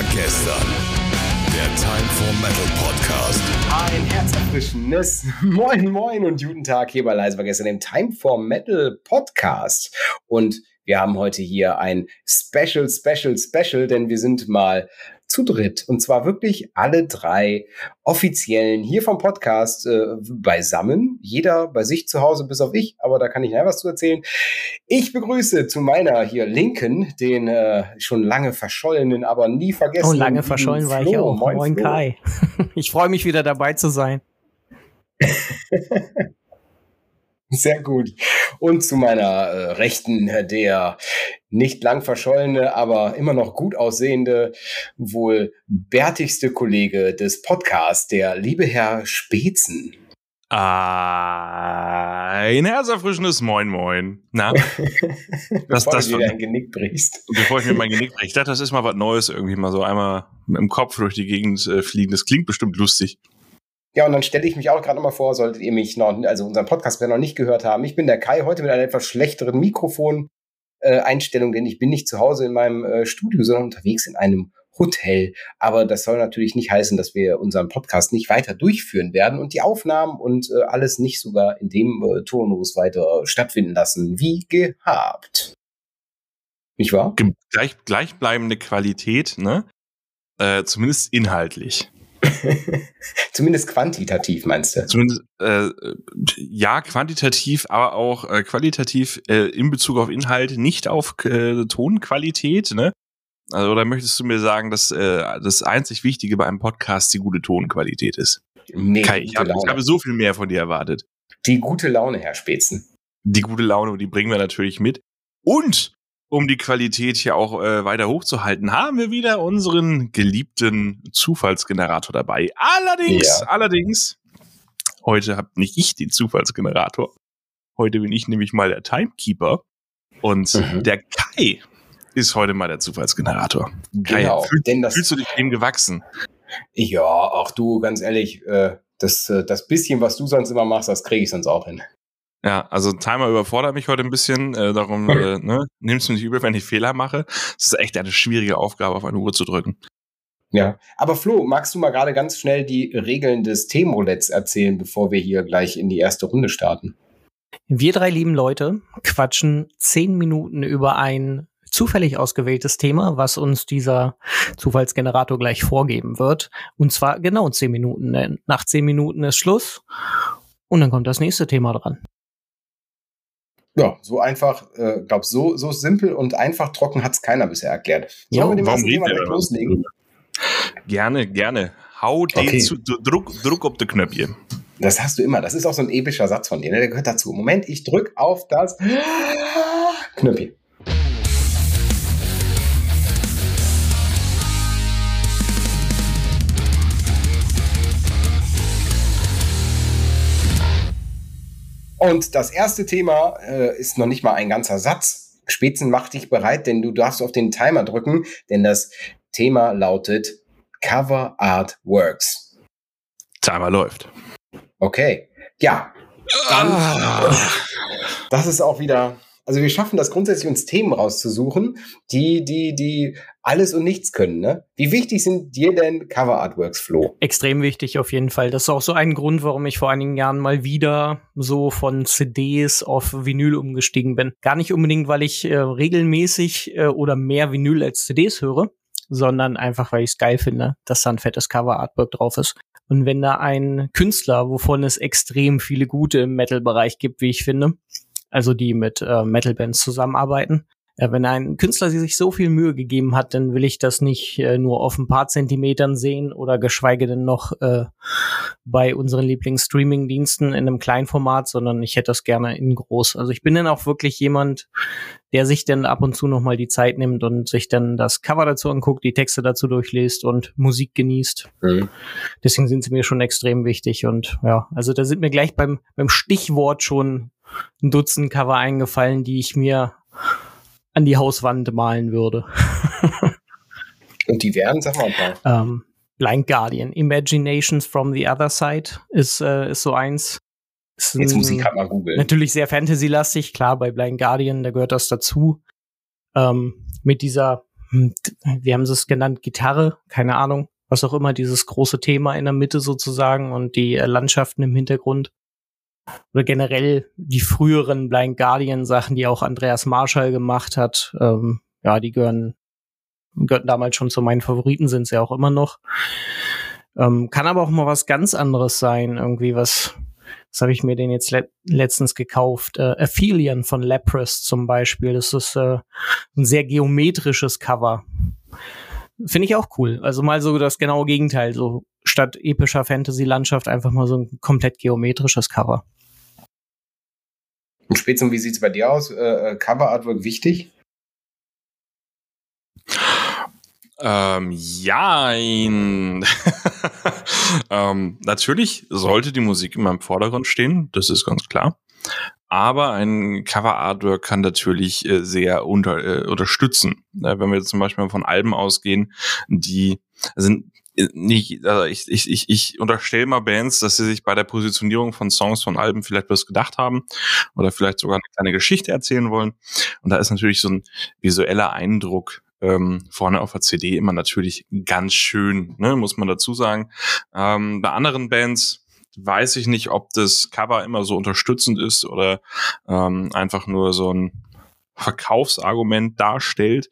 war gestern. Der Time for Metal Podcast. Ein herzerfrischendes Moin Moin und guten Tag hier bei Leise war gestern im Time for Metal Podcast. Und wir haben heute hier ein Special, Special, Special, denn wir sind mal zu dritt. Und zwar wirklich alle drei offiziellen hier vom Podcast äh, beisammen. Jeder bei sich zu Hause, bis auf ich, aber da kann ich nachher was zu erzählen. Ich begrüße zu meiner hier Linken den äh, schon lange verschollenen, aber nie vergessen. Oh, lange verschollen war ich auch. Moin, Moin Kai. ich freue mich wieder dabei zu sein. Sehr gut. Und zu meiner äh, Rechten der nicht lang verschollene, aber immer noch gut aussehende, wohl bärtigste Kollege des Podcasts, der liebe Herr Spezen. Ein herzerfrischendes Moin Moin. Na? das, bevor das du dir dein Genick brichst. Bevor ich mir mein Genick breche. Ich dachte, das ist mal was Neues irgendwie, mal so einmal mit dem Kopf durch die Gegend äh, fliegen. Das klingt bestimmt lustig. Ja, und dann stelle ich mich auch gerade nochmal vor, solltet ihr mich noch, also unseren Podcast noch nicht gehört haben. Ich bin der Kai, heute mit einer etwas schlechteren Mikrofon-Einstellung, äh, denn ich bin nicht zu Hause in meinem äh, Studio, sondern unterwegs in einem Hotel. Aber das soll natürlich nicht heißen, dass wir unseren Podcast nicht weiter durchführen werden und die Aufnahmen und äh, alles nicht sogar in dem Turnus weiter stattfinden lassen, wie gehabt. Nicht wahr? Gleich, gleichbleibende Qualität, ne? Äh, zumindest inhaltlich. Zumindest quantitativ, meinst du? Zumindest, äh, ja, quantitativ, aber auch äh, qualitativ äh, in Bezug auf Inhalt, nicht auf äh, Tonqualität, ne? Also, oder möchtest du mir sagen, dass äh, das einzig Wichtige bei einem Podcast die gute Tonqualität ist? Nee, Kai, ich, hab, ich habe so viel mehr von dir erwartet. Die gute Laune, Herr Spätzen. Die gute Laune, die bringen wir natürlich mit. Und um die Qualität hier auch äh, weiter hochzuhalten, haben wir wieder unseren geliebten Zufallsgenerator dabei. Allerdings, ja. allerdings, heute habe nicht ich den Zufallsgenerator. Heute bin ich nämlich mal der Timekeeper. Und mhm. der Kai ist heute mal der Zufallsgenerator. Kai, genau, fühl, denn das, fühlst du dich dem gewachsen? Ja, auch du, ganz ehrlich, äh, das, äh, das bisschen, was du sonst immer machst, das kriege ich sonst auch hin. Ja, also Timer überfordert mich heute ein bisschen. Äh, darum äh, ne, nimmst du nicht übel, wenn ich Fehler mache. Es ist echt eine schwierige Aufgabe, auf eine Uhr zu drücken. Ja, aber Flo, magst du mal gerade ganz schnell die Regeln des Themenroulettes erzählen, bevor wir hier gleich in die erste Runde starten? Wir drei lieben Leute quatschen zehn Minuten über ein zufällig ausgewähltes Thema, was uns dieser Zufallsgenerator gleich vorgeben wird. Und zwar genau zehn Minuten. Nach zehn Minuten ist Schluss und dann kommt das nächste Thema dran. Ja, so einfach, äh, glaub, so, so simpel und einfach trocken hat es keiner bisher erklärt. Sollen ja, wir warum Thema direkt loslegen? Gerne, gerne. Hau den okay. zu, Druck, Druck auf die Knöpfchen. Das hast du immer. Das ist auch so ein epischer Satz von dir. Ne? Der gehört dazu. Moment, ich drück auf das Knöpfchen. Und das erste Thema äh, ist noch nicht mal ein ganzer Satz. Spätzen mach dich bereit, denn du darfst auf den Timer drücken, denn das Thema lautet Cover Art Works. Timer läuft. Okay. Ja. Dann, ah. Das ist auch wieder also wir schaffen das grundsätzlich, uns Themen rauszusuchen, die, die, die alles und nichts können. Ne? Wie wichtig sind dir denn Cover Artworks, Flo? Extrem wichtig auf jeden Fall. Das ist auch so ein Grund, warum ich vor einigen Jahren mal wieder so von CDs auf Vinyl umgestiegen bin. Gar nicht unbedingt, weil ich äh, regelmäßig äh, oder mehr Vinyl als CDs höre, sondern einfach, weil ich es geil finde, dass da ein fettes Cover Artwork drauf ist. Und wenn da ein Künstler, wovon es extrem viele gute im Metal-Bereich gibt, wie ich finde, also die mit äh, Metal-Bands zusammenarbeiten. Äh, wenn ein Künstler sich so viel Mühe gegeben hat, dann will ich das nicht äh, nur auf ein paar Zentimetern sehen oder geschweige denn noch äh, bei unseren Lieblings-Streaming-Diensten in einem Kleinformat, sondern ich hätte das gerne in groß. Also ich bin dann auch wirklich jemand, der sich dann ab und zu noch mal die Zeit nimmt und sich dann das Cover dazu anguckt, die Texte dazu durchliest und Musik genießt. Mhm. Deswegen sind sie mir schon extrem wichtig und ja, also da sind mir gleich beim beim Stichwort schon ein Dutzend Cover eingefallen, die ich mir an die Hauswand malen würde. Und die wären, sag mal ein paar. Ähm, Blind Guardian, Imaginations from the Other Side ist, äh, ist so eins. Ist Jetzt muss ich gerade mal googeln. Natürlich sehr Fantasy-lastig, klar, bei Blind Guardian, da gehört das dazu. Ähm, mit dieser hm, wie haben sie es genannt, Gitarre, keine Ahnung, was auch immer, dieses große Thema in der Mitte sozusagen und die äh, Landschaften im Hintergrund. Oder generell die früheren Blind Guardian Sachen, die auch Andreas Marschall gemacht hat. Ähm, ja, die gehören, gehörten damals schon zu meinen Favoriten, sind sie auch immer noch. Ähm, kann aber auch mal was ganz anderes sein, irgendwie was, was habe ich mir den jetzt le letztens gekauft? Äh, Aphelion von Leprous zum Beispiel. Das ist äh, ein sehr geometrisches Cover. Finde ich auch cool. Also mal so das genaue Gegenteil. So statt epischer Fantasy-Landschaft einfach mal so ein komplett geometrisches Cover. Und Spätzum, wie sieht's bei dir aus? Äh, äh Cover Artwork wichtig? Ähm, ja, ähm, natürlich sollte die Musik immer im Vordergrund stehen, das ist ganz klar. Aber ein Cover-Artwork kann natürlich äh, sehr unter, äh, unterstützen. Äh, wenn wir jetzt zum Beispiel von Alben ausgehen, die sind nicht, also ich, ich, ich, ich unterstelle mal Bands, dass sie sich bei der Positionierung von Songs von Alben vielleicht was gedacht haben oder vielleicht sogar eine kleine Geschichte erzählen wollen. Und da ist natürlich so ein visueller Eindruck ähm, vorne auf der CD immer natürlich ganz schön, ne, muss man dazu sagen. Ähm, bei anderen Bands weiß ich nicht, ob das Cover immer so unterstützend ist oder ähm, einfach nur so ein Verkaufsargument darstellt.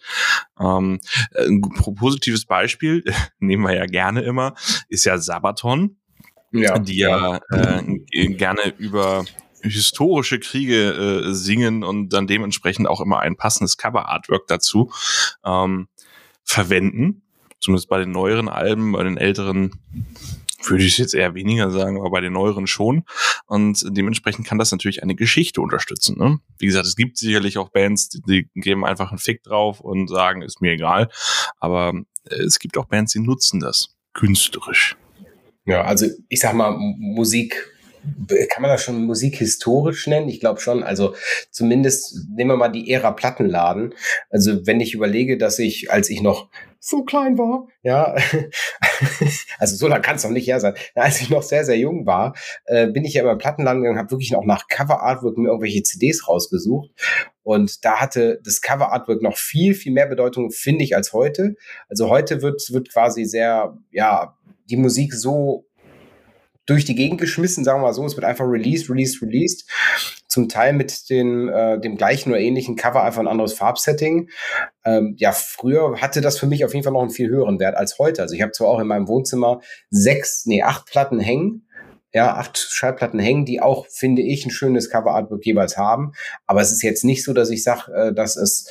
Ähm, ein positives Beispiel, nehmen wir ja gerne immer, ist ja Sabaton, ja. die ja äh, gerne über historische Kriege äh, singen und dann dementsprechend auch immer ein passendes Cover-Artwork dazu ähm, verwenden. Zumindest bei den neueren Alben, bei den älteren würde ich jetzt eher weniger sagen, aber bei den neueren schon. Und dementsprechend kann das natürlich eine Geschichte unterstützen. Ne? Wie gesagt, es gibt sicherlich auch Bands, die, die geben einfach einen Fick drauf und sagen, ist mir egal. Aber äh, es gibt auch Bands, die nutzen das künstlerisch. Ja, also ich sag mal, Musik kann man das schon musikhistorisch nennen? Ich glaube schon. Also zumindest nehmen wir mal die Ära Plattenladen. Also wenn ich überlege, dass ich, als ich noch so klein war, ja, also so lange kann es noch nicht her sein. Als ich noch sehr, sehr jung war, äh, bin ich ja immer im Plattenladen gegangen, habe wirklich noch nach Cover Artwork mir irgendwelche CDs rausgesucht. Und da hatte das Cover Artwork noch viel, viel mehr Bedeutung, finde ich, als heute. Also heute wird, wird quasi sehr, ja, die Musik so durch die Gegend geschmissen, sagen wir mal so. Es wird einfach released, released, released. Zum Teil mit den, äh, dem gleichen oder ähnlichen Cover, einfach ein anderes Farbsetting. Ähm, ja, früher hatte das für mich auf jeden Fall noch einen viel höheren Wert als heute. Also ich habe zwar auch in meinem Wohnzimmer sechs, nee, acht Platten hängen, ja, acht Schallplatten hängen, die auch, finde ich, ein schönes Cover-Artwork jeweils haben. Aber es ist jetzt nicht so, dass ich sage, äh, dass es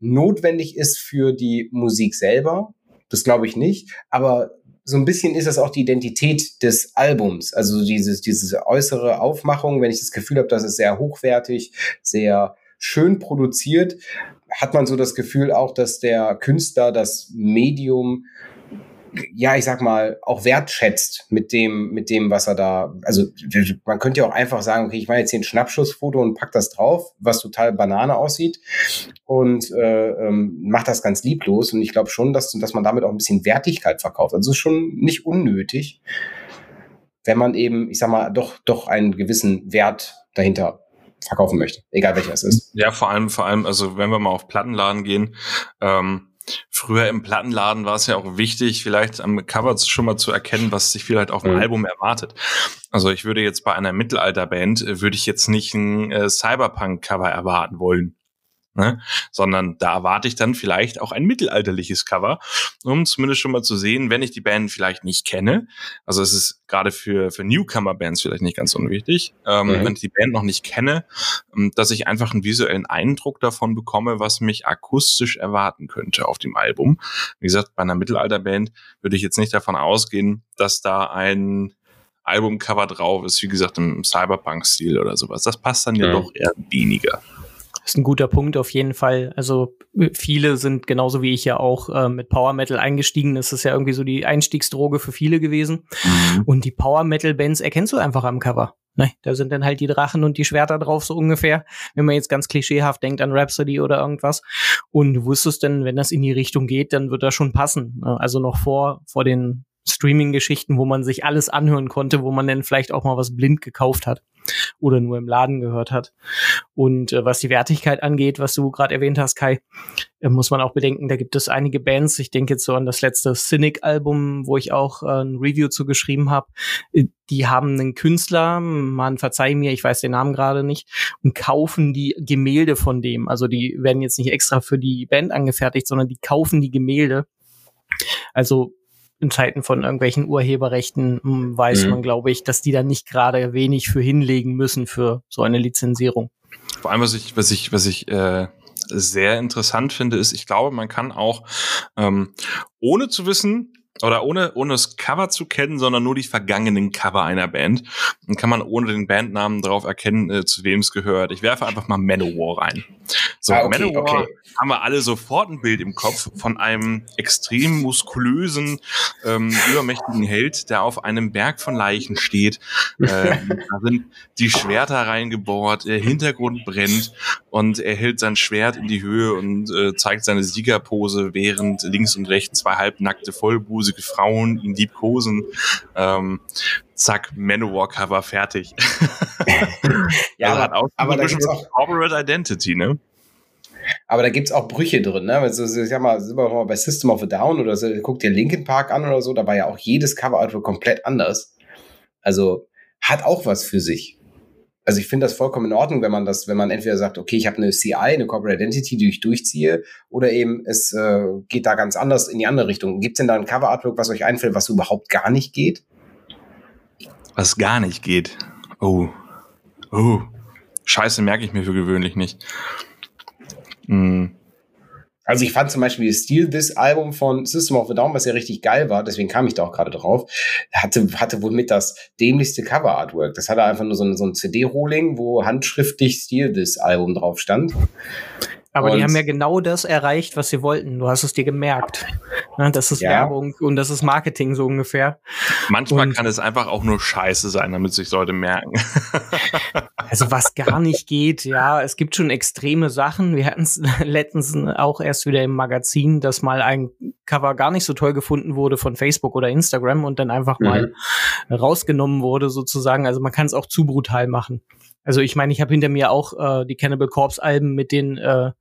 notwendig ist für die Musik selber. Das glaube ich nicht. Aber so ein bisschen ist das auch die Identität des Albums. Also dieses, diese äußere Aufmachung, wenn ich das Gefühl habe, das ist sehr hochwertig, sehr schön produziert, hat man so das Gefühl auch, dass der Künstler das Medium ja, ich sag mal, auch wertschätzt mit dem, mit dem, was er da, also man könnte ja auch einfach sagen, okay, ich mache jetzt hier ein Schnappschussfoto und pack das drauf, was total Banane aussieht und äh, ähm, macht das ganz lieblos. Und ich glaube schon, dass, dass man damit auch ein bisschen Wertigkeit verkauft. Also ist schon nicht unnötig, wenn man eben, ich sag mal, doch, doch einen gewissen Wert dahinter verkaufen möchte, egal welcher es ist. Ja, vor allem, vor allem, also wenn wir mal auf Plattenladen gehen, ähm, Früher im Plattenladen war es ja auch wichtig, vielleicht am Cover schon mal zu erkennen, was sich vielleicht auf dem mhm. Album erwartet. Also ich würde jetzt bei einer Mittelalterband, äh, würde ich jetzt nicht ein äh, Cyberpunk-Cover erwarten wollen ne? sondern da erwarte ich dann vielleicht auch ein mittelalterliches Cover, um zumindest schon mal zu sehen, wenn ich die Band vielleicht nicht kenne. Also es ist gerade für, für Newcomer-Bands vielleicht nicht ganz unwichtig, ähm, mhm. wenn ich die Band noch nicht kenne, ähm, dass ich einfach einen visuellen Eindruck davon bekomme, was mich akustisch erwarten könnte auf dem Album. Wie gesagt, bei einer Mittelalterband würde ich jetzt nicht davon ausgehen, dass da ein Albumcover drauf ist, wie gesagt, im Cyberpunk-Stil oder sowas. Das passt dann ja, ja doch eher weniger ist ein guter Punkt auf jeden Fall. Also viele sind genauso wie ich ja auch äh, mit Power Metal eingestiegen. Das ist ja irgendwie so die Einstiegsdroge für viele gewesen. Mhm. Und die Power Metal Bands erkennst du einfach am Cover. Ne, da sind dann halt die Drachen und die Schwerter drauf, so ungefähr. Wenn man jetzt ganz klischeehaft denkt an Rhapsody oder irgendwas. Und du wusstest dann, wenn das in die Richtung geht, dann wird das schon passen. Ne? Also noch vor, vor den Streaming-Geschichten, wo man sich alles anhören konnte, wo man dann vielleicht auch mal was blind gekauft hat. Oder nur im Laden gehört hat. Und äh, was die Wertigkeit angeht, was du gerade erwähnt hast, Kai, äh, muss man auch bedenken, da gibt es einige Bands. Ich denke jetzt so an das letzte Cynic-Album, wo ich auch äh, ein Review zu geschrieben habe. Äh, die haben einen Künstler, man verzeih mir, ich weiß den Namen gerade nicht, und kaufen die Gemälde von dem. Also die werden jetzt nicht extra für die Band angefertigt, sondern die kaufen die Gemälde. Also in Zeiten von irgendwelchen Urheberrechten hm, weiß mhm. man, glaube ich, dass die da nicht gerade wenig für hinlegen müssen für so eine Lizenzierung. Vor allem, was ich, was ich, was ich äh, sehr interessant finde, ist, ich glaube, man kann auch, ähm, ohne zu wissen, oder ohne, ohne das Cover zu kennen, sondern nur die vergangenen Cover einer Band, dann kann man ohne den Bandnamen darauf erkennen, äh, zu wem es gehört. Ich werfe einfach mal Manowar rein. So, ah, okay, Manowar okay. haben wir alle sofort ein Bild im Kopf von einem extrem muskulösen, ähm, übermächtigen Held, der auf einem Berg von Leichen steht. Äh, da sind die Schwerter reingebohrt, der Hintergrund brennt und er hält sein Schwert in die Höhe und äh, zeigt seine Siegerpose, während links und rechts zwei halbnackte Vollbusen busige Frauen ihn liebkosen. Ähm, zack, Manowar-Cover fertig. ja, also aber, auch aber da gibt's auch Corporate Identity, ne? Aber da gibt's auch Brüche drin, ne? Also, ich sag mal, sind wir mal bei System of a Down oder so, guckt dir Linkin Park an oder so, da war ja auch jedes Cover-Artwork komplett anders. Also, hat auch was für sich also ich finde das vollkommen in Ordnung, wenn man das, wenn man entweder sagt, okay, ich habe eine CI, eine Corporate Identity, die ich durchziehe, oder eben es äh, geht da ganz anders in die andere Richtung. Gibt es denn da ein Cover Artwork, was euch einfällt, was überhaupt gar nicht geht? Was gar nicht geht. Oh. Oh. Scheiße, merke ich mir für gewöhnlich nicht. Hm. Also ich fand zum Beispiel das Steal This Album von System of a Down, was ja richtig geil war, deswegen kam ich da auch gerade drauf, hatte, hatte wohl mit das dämlichste Cover Artwork. Das hatte einfach nur so ein, so ein CD-Rolling, wo handschriftlich Steal This Album drauf stand. Aber und die haben ja genau das erreicht, was sie wollten. Du hast es dir gemerkt. Ja, das ist ja. Werbung und das ist Marketing so ungefähr. Manchmal und kann es einfach auch nur Scheiße sein, damit sich Leute merken. also was gar nicht geht, ja, es gibt schon extreme Sachen. Wir hatten es letztens auch erst wieder im Magazin, dass mal ein Cover gar nicht so toll gefunden wurde von Facebook oder Instagram und dann einfach mhm. mal rausgenommen wurde sozusagen. Also man kann es auch zu brutal machen. Also ich meine, ich habe hinter mir auch äh, die Cannibal Corpse Alben mit den äh,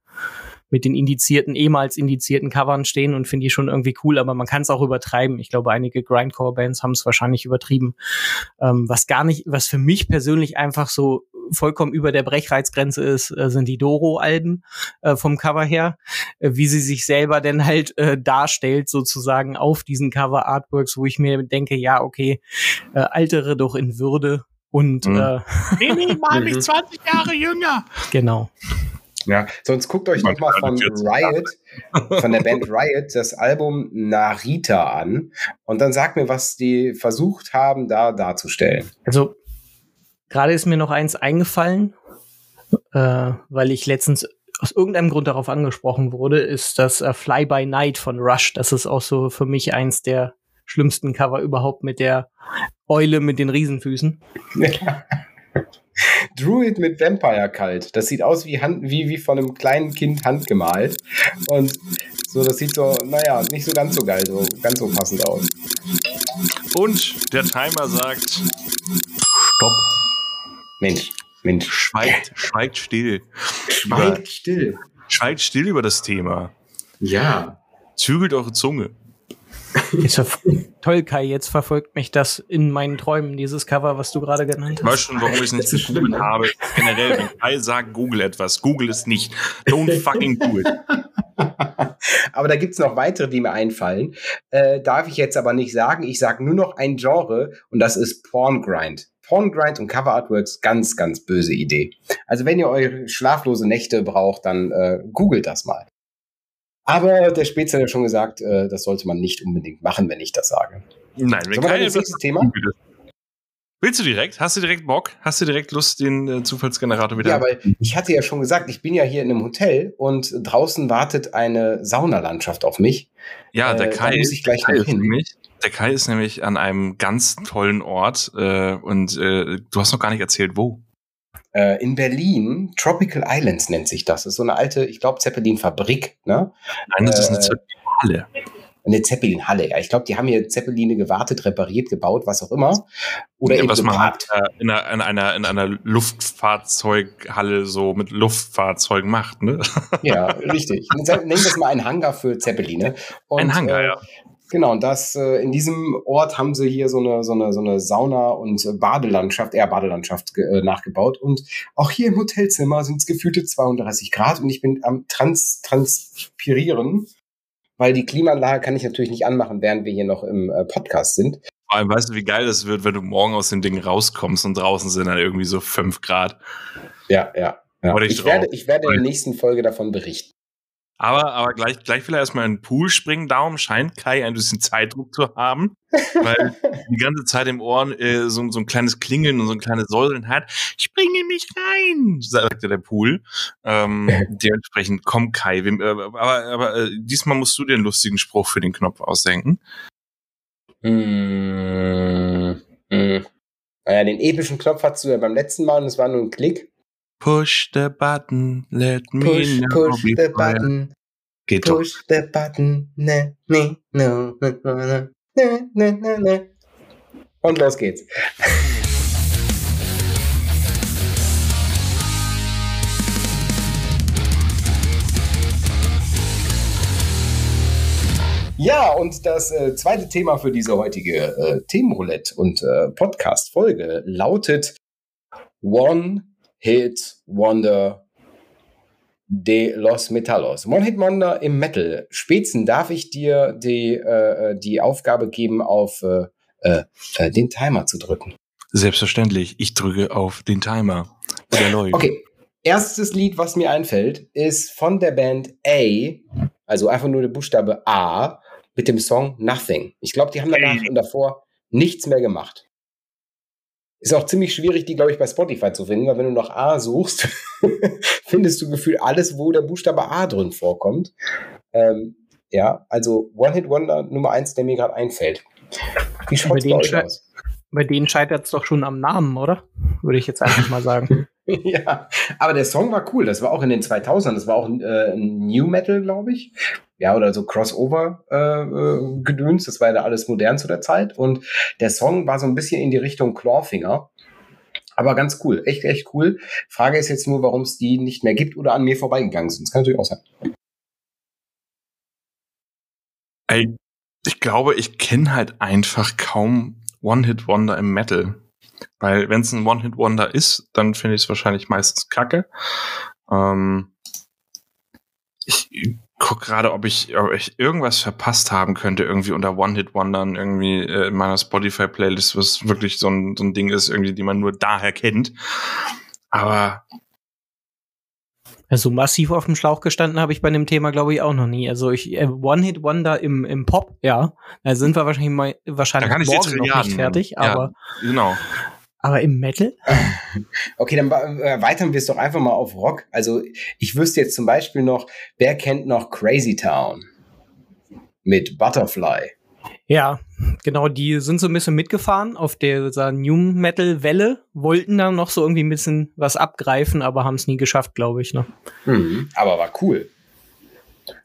mit den indizierten, ehemals indizierten Covern stehen und finde die schon irgendwie cool, aber man kann es auch übertreiben. Ich glaube, einige Grindcore-Bands haben es wahrscheinlich übertrieben. Ähm, was gar nicht, was für mich persönlich einfach so vollkommen über der Brechreizgrenze ist, äh, sind die Doro-Alben äh, vom Cover her, äh, wie sie sich selber denn halt äh, darstellt, sozusagen auf diesen Cover-Artworks, wo ich mir denke, ja, okay, äh, altere doch in Würde und mhm. äh, minimal mich 20 Jahre jünger. Genau. Ja, sonst guckt euch noch mal von Riot, von der Band Riot, das Album Narita an und dann sagt mir, was die versucht haben, da darzustellen. Also, gerade ist mir noch eins eingefallen, äh, weil ich letztens aus irgendeinem Grund darauf angesprochen wurde, ist das äh, Fly by Night von Rush. Das ist auch so für mich eins der schlimmsten Cover überhaupt mit der Eule mit den Riesenfüßen. Druid mit Vampire Kalt. Das sieht aus wie, Hand, wie, wie von einem kleinen Kind handgemalt. Und so, das sieht so, naja, nicht so ganz so geil, so ganz so passend aus. Und der Timer sagt: Stopp. Mensch, Mensch. Schweigt, schweigt still. Schweigt still. Schweigt still über das Thema. Ja. Zügelt eure Zunge. Toll, Kai, jetzt verfolgt mich das in meinen Träumen, dieses Cover, was du gerade genannt hast. Weißt schon, warum ich es nicht gegoogelt ne? habe. Generell, wenn Kai sagt, Google etwas, Google es nicht. Don't fucking do it. aber da gibt's noch weitere, die mir einfallen. Äh, darf ich jetzt aber nicht sagen. Ich sage nur noch ein Genre und das ist Porngrind. Porngrind und Cover Artworks, ganz, ganz böse Idee. Also wenn ihr eure schlaflose Nächte braucht, dann äh, googelt das mal. Aber der Spezi hat ja schon gesagt, äh, das sollte man nicht unbedingt machen, wenn ich das sage. Nein, wenn kein das nächste Thema. Willst du direkt? Hast du direkt Bock? Hast du direkt Lust, den äh, Zufallsgenerator wieder? Ja, weil ich hatte ja schon gesagt, ich bin ja hier in einem Hotel und draußen wartet eine Saunalandschaft auf mich. Ja, der äh, Kai, muss ich gleich Kai hin. Nämlich, der Kai ist nämlich an einem ganz tollen Ort äh, und äh, du hast noch gar nicht erzählt, wo. Äh, in Berlin, Tropical Islands nennt sich das. Das ist so eine alte, ich glaube, Zeppelin-Fabrik. Ne? Nein, das äh, ist eine äh, Zentrale. eine Zeppelin-Halle. Ja, ich glaube, die haben hier Zeppeline gewartet, repariert, gebaut, was auch immer. Oder ja, eben was man geparkt. halt, äh, in, einer, in, einer, in einer Luftfahrzeughalle so mit Luftfahrzeugen macht, ne? Ja, richtig. Nennen wir es mal ein Hangar für Zeppeline. Und, Ein Hangar, äh, ja. Genau, und das äh, in diesem Ort haben sie hier so eine so eine so eine Sauna und äh, Badelandschaft, eher Badelandschaft äh, nachgebaut und auch hier im Hotelzimmer sind es gefühlte 32 Grad und ich bin am trans transpirieren, weil die Klimaanlage kann ich natürlich nicht anmachen, während wir hier noch im äh, Podcast sind. Vor allem weißt du, wie geil das wird, wenn du morgen aus dem Ding rauskommst und draußen sind dann irgendwie so fünf Grad. Ja, ja. ja. Ich drauf. werde ich werde in der nächsten Folge davon berichten. Aber, aber gleich, gleich will er erstmal in den Pool springen. Darum scheint Kai ein bisschen Zeitdruck zu haben, weil die ganze Zeit im Ohren äh, so, so ein kleines Klingeln und so ein kleines Säuseln hat. Springe mich rein, sagte der Pool. Ähm, dementsprechend komm Kai. Wem, äh, aber aber äh, diesmal musst du dir einen lustigen Spruch für den Knopf ausdenken. Hm, hm. Naja, den epischen Knopf hattest du ja beim letzten Mal und es war nur ein Klick. Push the button, let me Push, know push the button. Geht doch. Push the button. No, ne, ne, ne, ne, ne, ne. Und los geht's. Ja, und das äh, zweite Thema für diese heutige äh, Themenroulette und äh, Podcast-Folge lautet One Hit Wonder de los Metalos. One Hit Wonder im Metal. Spätzen darf ich dir die, äh, die Aufgabe geben, auf äh, äh, äh, den Timer zu drücken. Selbstverständlich. Ich drücke auf den Timer. Oder läuft. Okay. Erstes Lied, was mir einfällt, ist von der Band A, also einfach nur der Buchstabe A, mit dem Song Nothing. Ich glaube, die haben danach und davor nichts mehr gemacht. Ist auch ziemlich schwierig, die, glaube ich, bei Spotify zu finden, weil wenn du nach A suchst, findest du gefühlt alles, wo der Buchstabe A drin vorkommt. Ähm, ja, also One-Hit-Wonder Nummer eins, der mir gerade einfällt. Wie schaut bei den euch aus? Bei denen scheitert es doch schon am Namen, oder? Würde ich jetzt einfach mal sagen. ja, aber der Song war cool. Das war auch in den 2000ern. Das war auch äh, New Metal, glaube ich. Ja, oder so Crossover-Gedöns. das war ja alles modern zu der Zeit. Und der Song war so ein bisschen in die Richtung Clawfinger. Aber ganz cool. Echt, echt cool. Frage ist jetzt nur, warum es die nicht mehr gibt oder an mir vorbeigegangen sind. Das kann natürlich auch sein. Ey, ich glaube, ich kenne halt einfach kaum One-Hit-Wonder im Metal. Weil wenn es ein One-Hit-Wonder ist, dann finde ich es wahrscheinlich meistens kacke. Ähm, ich guck gerade, ob ich, ob ich irgendwas verpasst haben könnte, irgendwie unter One-Hit-Wondern, irgendwie äh, in meiner Spotify-Playlist, was wirklich so ein, so ein Ding ist, irgendwie, die man nur daher kennt. Aber Also massiv auf dem Schlauch gestanden habe ich bei dem Thema, glaube ich, auch noch nie. Also ich äh, One-Hit-Wonder im, im Pop, ja. Da sind wir wahrscheinlich mal wahrscheinlich Da kann ich morgen noch Trilliarden nicht fertig. Ja. aber, genau. aber im Metal? Okay, dann äh, erweitern wir es doch einfach mal auf Rock. Also ich wüsste jetzt zum Beispiel noch, wer kennt noch Crazy Town mit Butterfly? Ja, genau, die sind so ein bisschen mitgefahren auf dieser New Metal Welle, wollten dann noch so irgendwie ein bisschen was abgreifen, aber haben es nie geschafft, glaube ich. Ne? Mhm, aber war cool.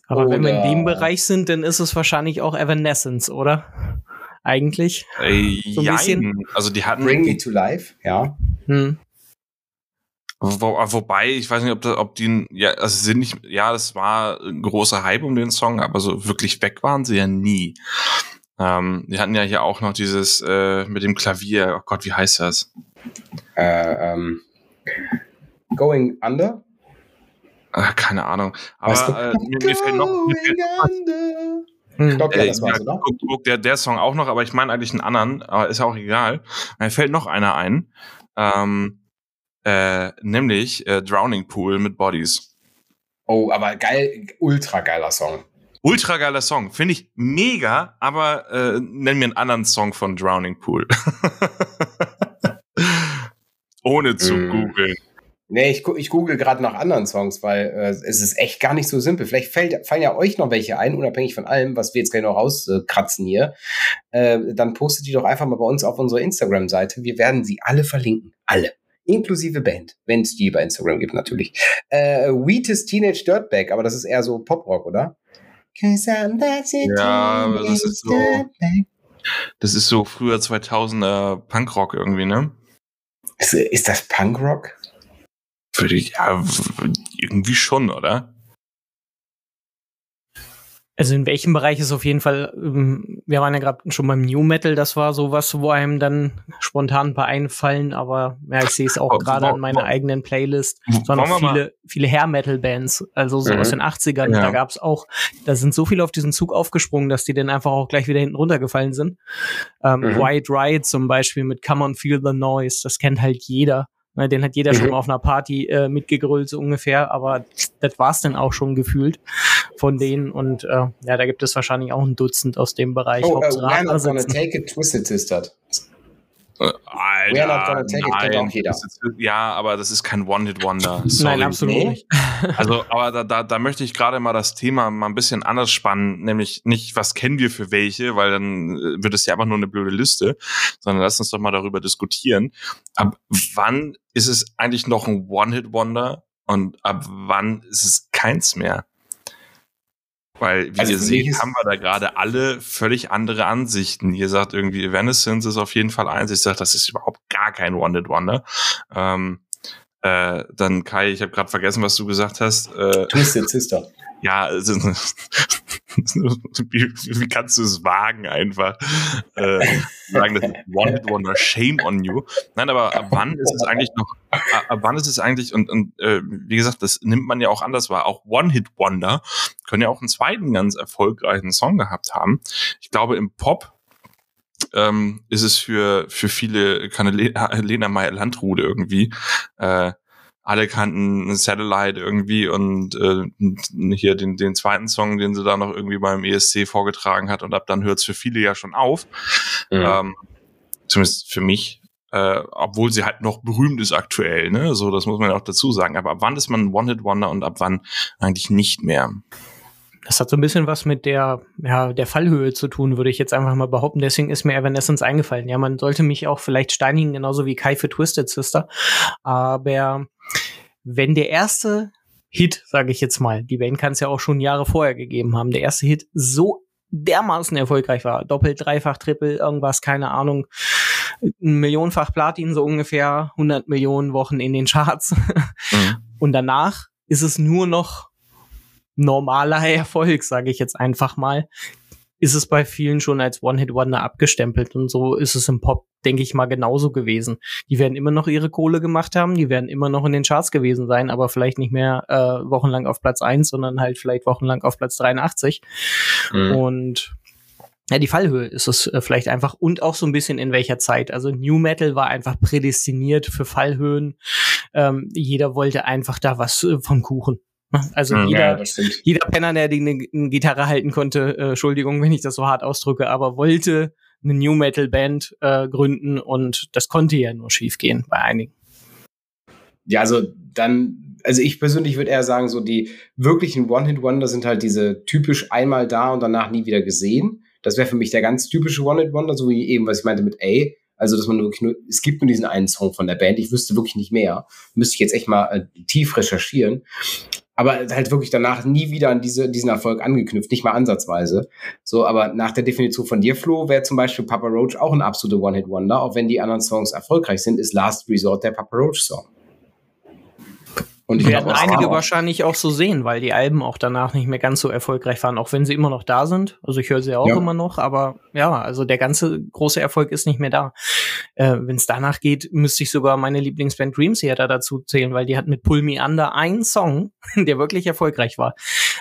Aber wenn wir in Oder- dem Bereich sind, dann ist es wahrscheinlich auch Evanescence, oder? Eigentlich. Ey, So ein bisschen-. Also die hatten Bring Me to Life, ja. Hm. Wo, wobei, ich weiß nicht, ob, da, ob die, ja, also sie sind nicht, ja, das war ein großer Hype um den Song, aber so wirklich weg waren sie ja nie. Ähm, die hatten ja hier auch noch dieses äh, mit dem Klavier, oh Gott, wie heißt das? Äh, ähm, Going Under? Ah, keine Ahnung. Aber Weißt du? äh, mir, mir fällt noch, mir fällt, Under. Hm. Ich glaube, ja, äh, das war's, ja, oder? guck, guck, der, der Song auch noch, aber ich meine eigentlich einen anderen, aber ist ja auch egal. Mir fällt noch einer ein, ähm, äh, nämlich äh, Drowning Pool mit Bodies. Oh, aber geil, ultra geiler Song. Ultra geiler Song, finde ich mega, aber äh, nenn mir einen anderen Song von Drowning Pool. Ohne zu Mm. googeln. Nee, ich, ich google gerade nach anderen Songs, weil äh, es ist echt gar nicht so simpel. Vielleicht fällt, fallen ja euch noch welche ein, unabhängig von allem, was wir jetzt gleich noch rauskratzen hier. Äh, dann postet die doch einfach mal bei uns auf unsere Instagram-Seite. Wir werden sie alle verlinken. Alle. Inklusive Band, wenn es die bei Instagram gibt, natürlich. Äh, Wheatus Teenage Dirtbag, aber das ist eher so Poprock, oder? Ja, aber das ist so. Das ist so früher 2000er Punkrock irgendwie, ne? Ist, ist das Punkrock? Würde ich, ja, irgendwie schon, oder? Also in welchem Bereich ist auf jeden Fall, ähm, wir waren ja gerade schon beim New Metal, das war sowas, wo einem dann spontan ein paar einfallen, aber ja, ich sehe es auch gerade an meiner eigenen Playlist. Es waren noch viele, viele Hair-Metal-Bands, also so mhm. aus den 80ern, ja. da gab es auch, da sind so viele auf diesen Zug aufgesprungen, dass die dann einfach auch gleich wieder hinten runtergefallen sind. Ähm, mhm. White Ride zum Beispiel mit Come on Feel the Noise, das kennt halt jeder. Ne, den hat jeder mhm. schon mal auf einer Party äh, mitgegrölt, so ungefähr, aber das war's dann auch schon gefühlt von denen. Und äh, ja, da gibt es wahrscheinlich auch ein Dutzend aus dem Bereich. Oh, uh, we're not gonna take it twisted, sister. Alter, We're not gonna take nein, it, kennt auch jeder. Ist, ja, aber das ist kein One-Hit-Wonder. Nein, absolut nicht. Also, aber da, da, da möchte ich gerade mal das Thema mal ein bisschen anders spannen, nämlich nicht, was kennen wir für welche, weil dann äh, wird es ja einfach nur eine blöde Liste, sondern lass uns doch mal darüber diskutieren. Ab wann ist es eigentlich noch ein One-Hit-Wonder und ab wann ist es keins mehr? Weil, wie also ihr seht, haben wir da gerade alle völlig andere Ansichten. Ihr sagt irgendwie, Evanescence ist auf jeden Fall eins. Ich sage, das ist überhaupt gar kein Wanted Wonder. Ähm, äh, dann Kai, ich habe gerade vergessen, was du gesagt hast. Äh, Twisted Sister. Ja, wie, wie kannst du es wagen, einfach äh, sagen, das ist Wanted Wonder, Shame on you. Nein, aber ab wann ist es eigentlich noch, ab wann ist es eigentlich, und, und äh, wie gesagt, das nimmt man ja auch anders wahr, auch One-Hit-Wonder können ja auch einen zweiten ganz erfolgreichen Song gehabt haben. Ich glaube, im Pop ähm, ist es für, für viele keine Lena Meyer-Landrude irgendwie äh, alle kannten Satellite irgendwie und äh, hier den, den zweiten Song, den sie da noch irgendwie beim ESC vorgetragen hat und ab dann hört es für viele ja schon auf. Mhm. Ähm, zumindest für mich. Äh, obwohl sie halt noch berühmt ist aktuell, ne? So, das muss man ja auch dazu sagen. Aber ab wann ist man ein One-Hit-Wonder und ab wann eigentlich nicht mehr? Das hat so ein bisschen was mit der, ja, der Fallhöhe zu tun, würde ich jetzt einfach mal behaupten. Deswegen ist mir Evanescence eingefallen. Ja, man sollte mich auch vielleicht steinigen, genauso wie Kai für Twisted Sister. Aber wenn der erste Hit, sage ich jetzt mal, die Band kann es ja auch schon Jahre vorher gegeben haben, der erste Hit so dermaßen erfolgreich war, doppelt, dreifach, triple, irgendwas, keine Ahnung, ein Millionenfach Platin, so ungefähr 100 Millionen Wochen in den Charts. Mhm. Und danach ist es nur noch normaler Erfolg, sage ich jetzt einfach mal, ist es bei vielen schon als One-Hit-Wonder abgestempelt. Und so ist es im Pop, denke ich mal, genauso gewesen. Die werden immer noch ihre Kohle gemacht haben, die werden immer noch in den Charts gewesen sein, aber vielleicht nicht mehr äh, wochenlang auf Platz eins, sondern halt vielleicht wochenlang auf Platz 83. Mhm. Und ja, die Fallhöhe ist es äh, vielleicht einfach und auch so ein bisschen in welcher Zeit. Also New Metal war einfach prädestiniert für Fallhöhen. Ähm, jeder wollte einfach da was äh, vom Kuchen. Also hm, jeder, ja, jeder Penner, der die eine, eine Gitarre halten konnte, äh, Entschuldigung, wenn ich das so hart ausdrücke, aber wollte eine New Metal Band äh, gründen und das konnte ja nur schiefgehen bei einigen. Ja, also dann, also ich persönlich würde eher sagen, so die wirklichen One-Hit-Wonder sind halt diese typisch einmal da und danach nie wieder gesehen. Das wäre für mich der ganz typische One-Hit-Wonder, so wie eben, was ich meinte mit A. Also, dass man wirklich nur, es gibt nur diesen einen Song von der Band. Ich wüsste wirklich nicht mehr. Müsste ich jetzt echt mal äh, tief recherchieren aber halt wirklich danach nie wieder an diese, diesen Erfolg angeknüpft, nicht mal ansatzweise. So, aber nach der Definition von dir, Flo, wäre zum Beispiel Papa Roach auch ein absoluter One-Hit-Wonder, auch wenn die anderen Songs erfolgreich sind, ist Last Resort der Papa Roach-Song. Und ich werden einige wahrscheinlich auch so sehen, weil die Alben auch danach nicht mehr ganz so erfolgreich waren, auch wenn sie immer noch da sind. Also ich höre sie auch ja. immer noch, aber ja, also der ganze große Erfolg ist nicht mehr da. Äh, wenn es danach geht, müsste ich sogar meine Lieblingsband Dream Theater dazu zählen, weil die hat mit Pull Me Under einen Song, der wirklich erfolgreich war.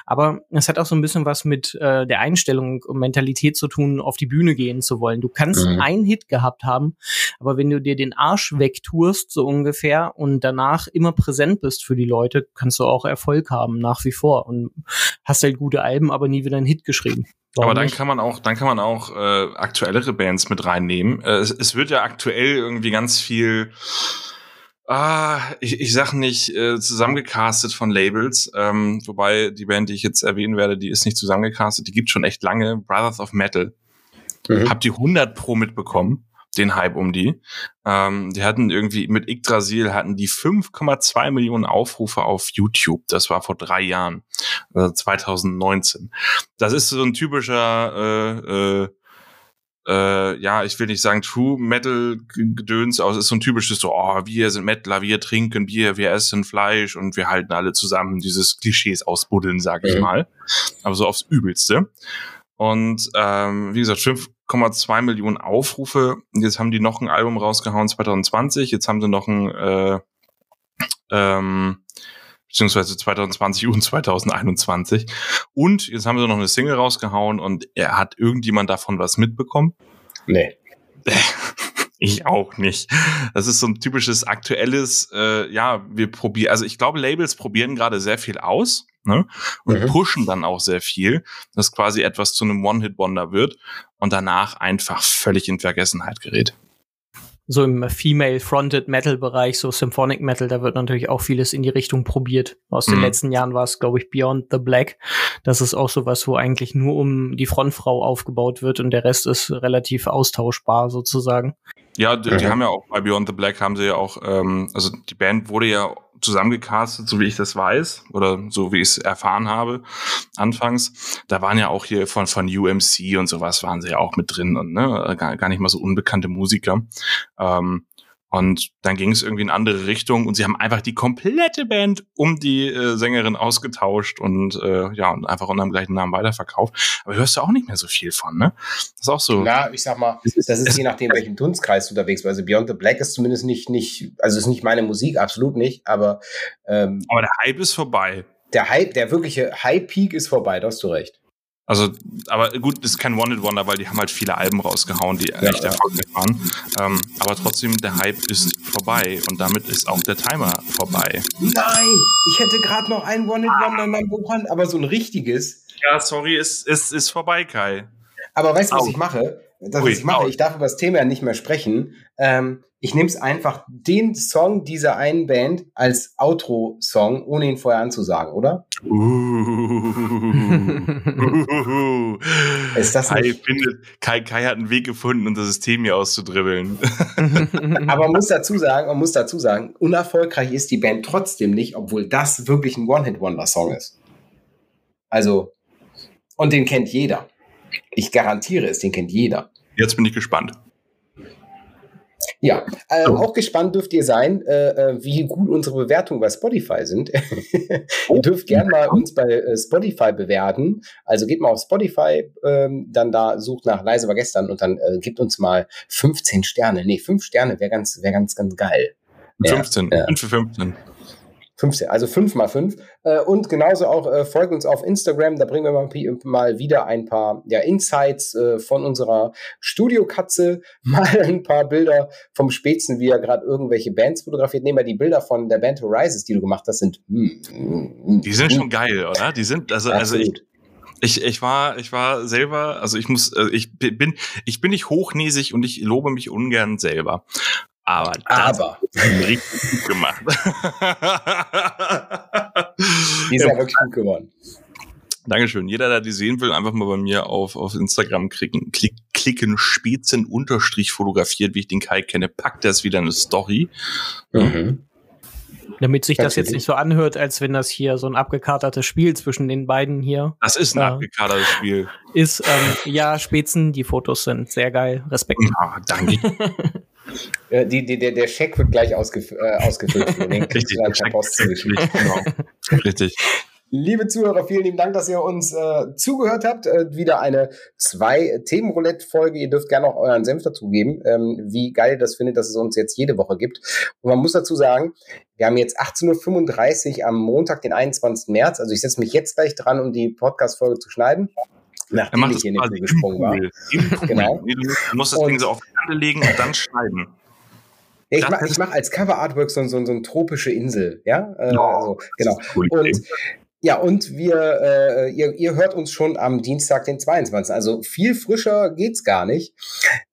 Aber es hat auch so ein bisschen was mit äh, der Einstellung und Mentalität zu tun, auf die Bühne gehen zu wollen. Du kannst mhm. einen Hit gehabt haben, aber wenn du dir den Arsch wegtourst, so ungefähr, und danach immer präsent bist für die Leute, kannst du auch Erfolg haben, nach wie vor. Und hast halt gute Alben, aber nie wieder einen Hit geschrieben. Warum aber dann nicht? kann man auch, dann kann man auch äh, aktuellere Bands mit reinnehmen. Äh, es, es wird ja aktuell irgendwie ganz viel Ah, ich, ich sag nicht äh, zusammengecastet von Labels, ähm, wobei die Band, die ich jetzt erwähnen werde, die ist nicht zusammengecastet, die gibt schon echt lange, Brothers of Metal. Mhm. Hab die 100 Pro mitbekommen den Hype um die. Ähm, die hatten irgendwie mit Yggdrasil hatten die 5,2 Millionen Aufrufe auf YouTube. Das war vor drei Jahren, also 2019. Das ist so ein typischer äh, äh, äh, ja, ich will nicht sagen True Metal Gedöns, aber es ist so ein typisches so, oh, wir sind Metaler, wir trinken Bier, wir essen Fleisch und wir halten alle zusammen, dieses Klischees ausbuddeln, sag ich mhm. mal. Aber so aufs Übelste. Und ähm, wie gesagt, 5,2 Millionen Aufrufe. Jetzt haben die noch ein Album rausgehauen 2020. Jetzt haben sie noch ein äh, ähm, beziehungsweise 2020 und 2021. Und jetzt haben sie noch eine Single rausgehauen und er hat irgendjemand davon was mitbekommen? Nee. Ich auch nicht. Das ist so ein typisches aktuelles, äh, ja, wir probieren, also ich glaube, Labels probieren gerade sehr viel aus ne? und mhm. pushen dann auch sehr viel, dass quasi etwas zu einem One-Hit-Wonder wird und danach einfach völlig in Vergessenheit gerät so im Female-Fronted Metal-Bereich, so Symphonic Metal, da wird natürlich auch vieles in die Richtung probiert. Aus mhm. den letzten Jahren war es, glaube ich, Beyond the Black. Das ist auch so was, wo eigentlich nur um die Frontfrau aufgebaut wird und der Rest ist relativ austauschbar sozusagen. Ja, die, die haben ja auch bei Beyond the Black haben sie ja auch, ähm, also die Band wurde ja zusammengecastet, so wie ich das weiß oder so wie ich es erfahren habe anfangs. Da waren ja auch hier von von UMC und sowas waren sie ja auch mit drin und ne, gar, gar nicht mal so unbekannte Musiker. Ähm, und dann ging es irgendwie in andere Richtung und sie haben einfach die komplette Band um die äh, Sängerin ausgetauscht und äh, ja, und einfach unter dem gleichen Namen weiterverkauft. Aber hörst du auch nicht mehr so viel von, ne? Das ist auch so. Ja, ich sag mal, das ist je nachdem, welchen Dunstkreis du unterwegs bist. Also Beyond the Black ist zumindest nicht, nicht, also ist nicht meine Musik, absolut nicht, aber ähm, Aber der Hype ist vorbei. Der Hype, der wirkliche High-Peak ist vorbei, da hast du recht. Also, aber gut, das ist kein One-Hit-Wonder, weil die haben halt viele Alben rausgehauen, die ja, echt erfolgreich waren. Ähm, aber trotzdem, der Hype ist vorbei und damit ist auch der Timer vorbei. Nein, ich hätte gerade noch ein One-Hit-Wonder in meinem Programm, aber so ein richtiges. Ja, sorry, ist, ist, ist vorbei, Kai. Aber weißt du, was ich mache? Das, Ui, was ich mache, ich darf über das Thema ja nicht mehr sprechen. Ähm, ich nehme es einfach den Song dieser einen Band als Outro-Song, ohne ihn vorher anzusagen, oder? Uh, ist das Kai, findet, Kai, Kai hat einen Weg gefunden, um das System hier auszudribbeln. Aber man muss dazu sagen, man muss dazu sagen, unerfolgreich ist die Band trotzdem nicht, obwohl das wirklich ein One-Hit-Wonder-Song ist. Also, und den kennt jeder. Ich garantiere es, den kennt jeder. Jetzt bin ich gespannt. Ja, äh, so. auch gespannt dürft ihr sein, äh, äh wie gut unsere Bewertungen bei Spotify sind. ihr dürft gerne mal uns bei äh, Spotify bewerten. Also geht mal auf Spotify, ähm, dann da sucht nach Leise war gestern und dann äh, gebt uns mal 15 Sterne. Nee, 5 Sterne wäre ganz, wäre ganz, ganz geil. 15, ja, 5 für 15. 15, also 5 mal 5. Äh, und genauso auch äh, folgt uns auf Instagram, da bringen wir mal, mal wieder ein paar ja, Insights äh, von unserer Studiokatze, mal ein paar Bilder vom Spätzen, wie er gerade irgendwelche Bands fotografiert. Nehmen wir die Bilder von der Band Horizons, die du gemacht hast, sind. Hm, die sind hm. schon geil, oder? Die sind, also, also ich, ich, ich war, ich war selber, also ich muss, äh, ich bin, ich bin nicht hochnäsig und ich lobe mich ungern selber. Aber das Aber. richtig gut gemacht. die ist ja wirklich gut geworden. Dankeschön. Jeder, der die sehen will, einfach mal bei mir auf, auf Instagram klicken, klick, klicken, Spätzen unterstrich fotografiert, wie ich den Kai kenne, packt das wieder eine Story. Mhm. Damit sich das jetzt nicht so anhört, als wenn das hier so ein abgekatertes Spiel zwischen den beiden hier. Das ist ein äh, abgekatertes Spiel. Ist, ähm, ja, Spätzen, die Fotos sind sehr geil. Respekt. Ja, danke. Äh, die, die, der, der Scheck wird gleich ausgef äh, ausgefüllt. Richtig, der Scheck Post genau. Richtig. Liebe Zuhörer, vielen lieben Dank, dass ihr uns äh, zugehört habt. Äh, wieder eine zwei Themenroulette-Folge. Ihr dürft gerne auch euren Senf dazugeben, ähm, wie geil ihr das findet, dass es uns jetzt jede Woche gibt. Und man muss dazu sagen, wir haben jetzt 18.35 Uhr am Montag, den 21. März. Also ich setze mich jetzt gleich dran, um die Podcast-Folge zu schneiden. Nachdem ich hier in den gesprungen war. Genau. Du musst das Ding so auf die Kante legen und dann schneiden. Ja, ich mache mach als Cover Artwork so, so, so eine tropische Insel, ja, äh, oh, also, genau. Cool. Und ja, und wir, äh, ihr, ihr hört uns schon am Dienstag, den 22. Also viel frischer geht's gar nicht,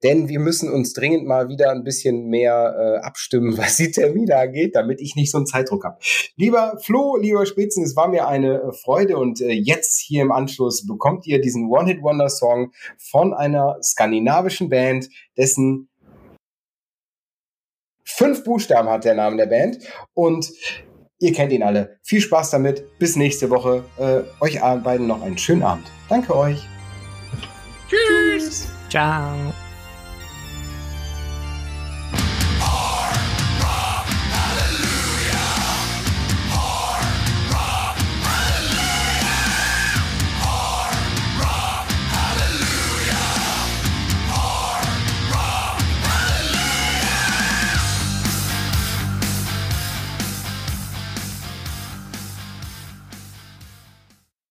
denn wir müssen uns dringend mal wieder ein bisschen mehr äh, abstimmen, was die Termine angeht, damit ich nicht so einen Zeitdruck habe. Lieber Flo, lieber Spitzen, es war mir eine äh, Freude und äh, jetzt hier im Anschluss bekommt ihr diesen One-Hit-Wonder-Song von einer skandinavischen Band, dessen Fünf Buchstaben hat der Name der Band. Und ihr kennt ihn alle. Viel Spaß damit. Bis nächste Woche. Äh, euch beiden noch einen schönen Abend. Danke euch. Tschüss. Ciao.